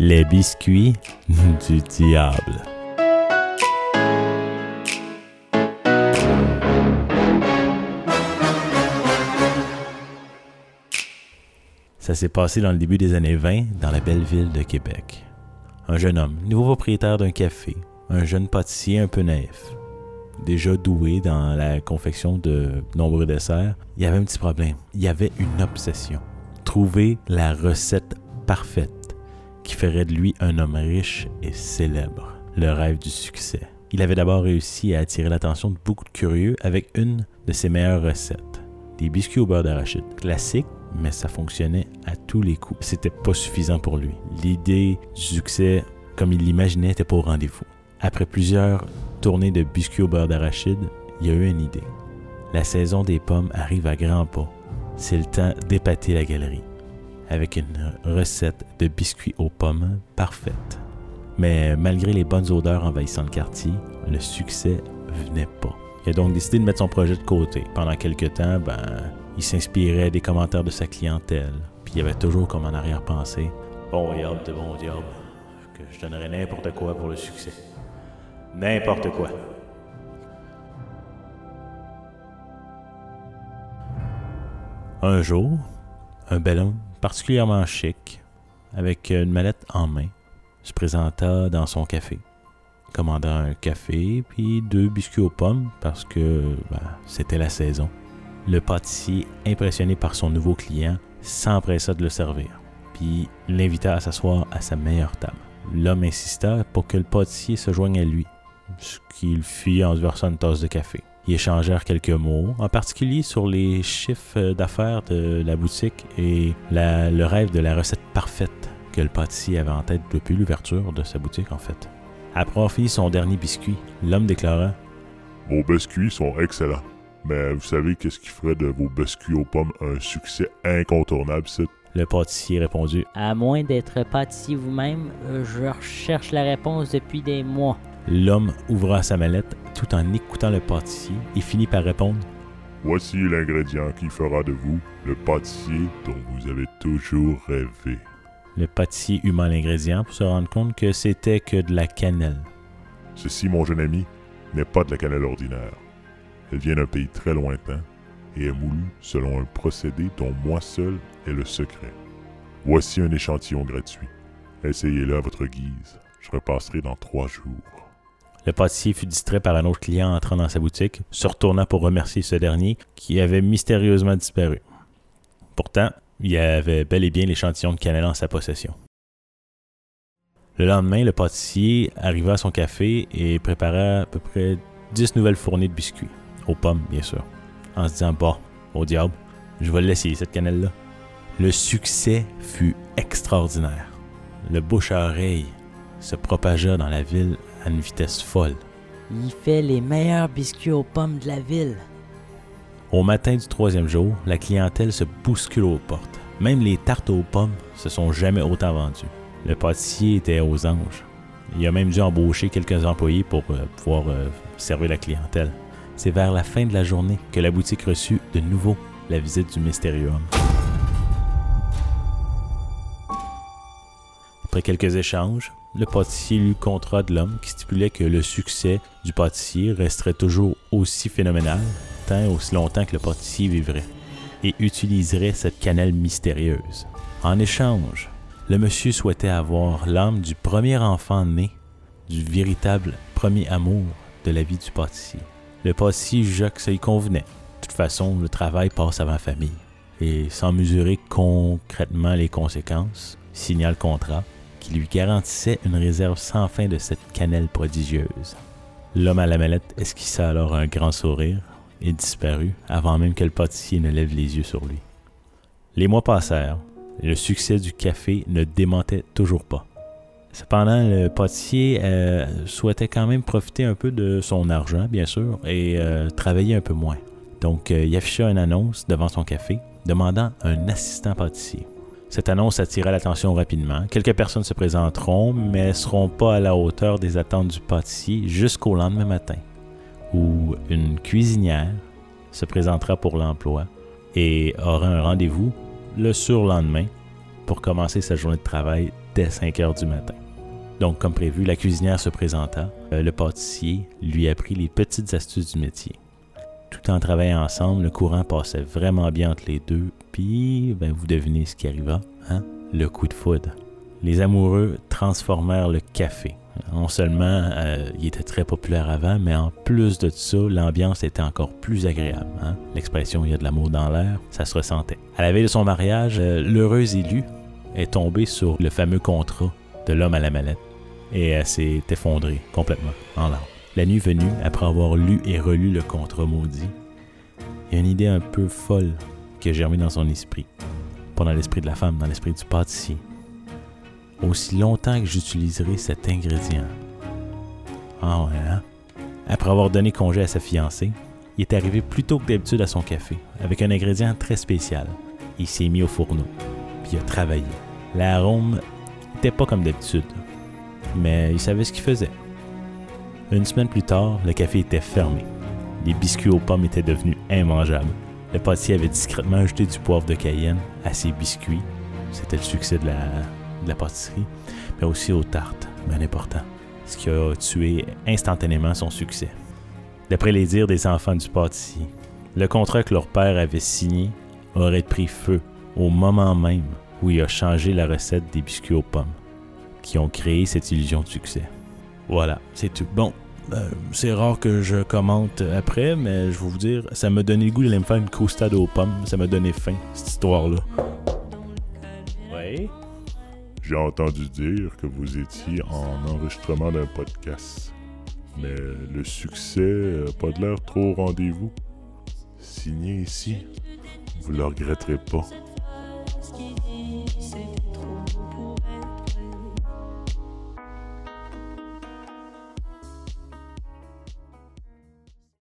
Les biscuits du diable. Ça s'est passé dans le début des années 20 dans la belle ville de Québec. Un jeune homme, nouveau propriétaire d'un café, un jeune pâtissier un peu naïf, déjà doué dans la confection de nombreux desserts, il y avait un petit problème. Il y avait une obsession. Trouver la recette parfaite qui ferait de lui un homme riche et célèbre. Le rêve du succès. Il avait d'abord réussi à attirer l'attention de beaucoup de curieux avec une de ses meilleures recettes. Des biscuits au beurre d'arachide. Classique, mais ça fonctionnait à tous les coups. C'était pas suffisant pour lui. L'idée du succès, comme il l'imaginait, n'était pas au rendez-vous. Après plusieurs tournées de biscuits au beurre d'arachide, il y a eu une idée. La saison des pommes arrive à grands pas. C'est le temps d'épater la galerie avec une recette de biscuits aux pommes parfaite. Mais malgré les bonnes odeurs envahissant le quartier, le succès venait pas. Il a donc décidé de mettre son projet de côté. Pendant quelques temps, ben, il s'inspirait des commentaires de sa clientèle. Puis il avait toujours comme en arrière-pensée Bon diable de bon diable, que je donnerais n'importe quoi pour le succès. N'importe quoi. Un jour, un bel homme particulièrement chic, avec une mallette en main, se présenta dans son café, commanda un café puis deux biscuits aux pommes parce que ben, c'était la saison. Le pâtissier, impressionné par son nouveau client, s'empressa de le servir, puis l'invita à s'asseoir à sa meilleure table. L'homme insista pour que le pâtissier se joigne à lui, ce qu'il fit en versant une tasse de café. Ils échangèrent quelques mots, en particulier sur les chiffres d'affaires de la boutique et le rêve de la recette parfaite que le pâtissier avait en tête depuis l'ouverture de sa boutique en fait. Après avoir fini son dernier biscuit, l'homme déclara Vos biscuits sont excellents, mais vous savez qu'est-ce qui ferait de vos biscuits aux pommes un succès incontournable, c'est Le pâtissier répondit À moins d'être pâtissier vous-même, je recherche la réponse depuis des mois. L'homme ouvra sa mallette tout en écoutant le pâtissier et finit par répondre Voici l'ingrédient qui fera de vous le pâtissier dont vous avez toujours rêvé. Le pâtissier huma l'ingrédient pour se rendre compte que c'était que de la cannelle. Ceci, mon jeune ami, n'est pas de la cannelle ordinaire. Elle vient d'un pays très lointain et est moulue selon un procédé dont moi seul est le secret. Voici un échantillon gratuit. Essayez-le à votre guise. Je repasserai dans trois jours. Le pâtissier fut distrait par un autre client entrant dans sa boutique, se retourna pour remercier ce dernier qui avait mystérieusement disparu. Pourtant, il avait bel et bien l'échantillon de cannelle en sa possession. Le lendemain, le pâtissier arriva à son café et prépara à peu près dix nouvelles fournées de biscuits, aux pommes bien sûr, en se disant Bon, au diable, je vais l'essayer cette cannelle-là. Le succès fut extraordinaire. Le bouche à oreille se propagea dans la ville à une vitesse folle. Il fait les meilleurs biscuits aux pommes de la ville. Au matin du troisième jour, la clientèle se bouscule aux portes. Même les tartes aux pommes se sont jamais autant vendues. Le pâtissier était aux anges. Il a même dû embaucher quelques employés pour euh, pouvoir euh, servir la clientèle. C'est vers la fin de la journée que la boutique reçut de nouveau la visite du mystérieux homme. Après quelques échanges, le pâtissier lut le contrat de l'homme qui stipulait que le succès du pâtissier resterait toujours aussi phénoménal tant aussi longtemps que le pâtissier vivrait et utiliserait cette cannelle mystérieuse. En échange, le monsieur souhaitait avoir l'âme du premier enfant né, du véritable premier amour de la vie du pâtissier. Le pâtissier jugea que ça y convenait. De toute façon, le travail passe avant la famille. Et sans mesurer concrètement les conséquences, signa le contrat qui lui garantissait une réserve sans fin de cette cannelle prodigieuse. L'homme à la mallette esquissa alors un grand sourire et disparut avant même que le pâtissier ne lève les yeux sur lui. Les mois passèrent le succès du café ne démentait toujours pas. Cependant, le pâtissier euh, souhaitait quand même profiter un peu de son argent, bien sûr, et euh, travailler un peu moins. Donc, euh, il afficha une annonce devant son café demandant un assistant pâtissier. Cette annonce attira l'attention rapidement. Quelques personnes se présenteront, mais ne seront pas à la hauteur des attentes du pâtissier jusqu'au lendemain matin, où une cuisinière se présentera pour l'emploi et aura un rendez-vous le surlendemain pour commencer sa journée de travail dès 5 heures du matin. Donc, comme prévu, la cuisinière se présenta. Euh, le pâtissier lui apprit les petites astuces du métier. En travaillant ensemble, le courant passait vraiment bien entre les deux, puis, ben, vous devinez ce qui arriva, hein? Le coup de foudre. Les amoureux transformèrent le café. Non seulement euh, il était très populaire avant, mais en plus de ça, l'ambiance était encore plus agréable. Hein? L'expression il y a de l'amour dans l'air, ça se ressentait. À la veille de son mariage, euh, l'heureuse élue est tombée sur le fameux contrat de l'homme à la mallette et elle s'est effondrée complètement en larmes. La nuit venue, après avoir lu et relu le contrat maudit, il y a une idée un peu folle qui a germé dans son esprit. Pas dans l'esprit de la femme, dans l'esprit du pâtissier. Aussi longtemps que j'utiliserai cet ingrédient. Ah ouais, hein? Après avoir donné congé à sa fiancée, il est arrivé plus tôt que d'habitude à son café, avec un ingrédient très spécial. Il s'est mis au fourneau, puis il a travaillé. L'arôme n'était pas comme d'habitude, mais il savait ce qu'il faisait. Une semaine plus tard, le café était fermé. Les biscuits aux pommes étaient devenus immangeables. Le pâtissier avait discrètement ajouté du poivre de Cayenne à ses biscuits. C'était le succès de la, pâtisserie, mais aussi aux tartes, bien important, ce qui a tué instantanément son succès. D'après les dires des enfants du pâtissier, le contrat que leur père avait signé aurait pris feu au moment même où il a changé la recette des biscuits aux pommes, qui ont créé cette illusion de succès. Voilà, c'est tout. Bon, euh, c'est rare que je commente après, mais je vais vous dire, ça m'a donné le goût d'aller me faire une croustade aux pommes. Ça m'a donné faim, cette histoire-là. Oui? J'ai entendu dire que vous étiez en enregistrement d'un podcast. Mais le succès n'a pas de l'air trop au rendez-vous. Signez ici. Vous le regretterez pas.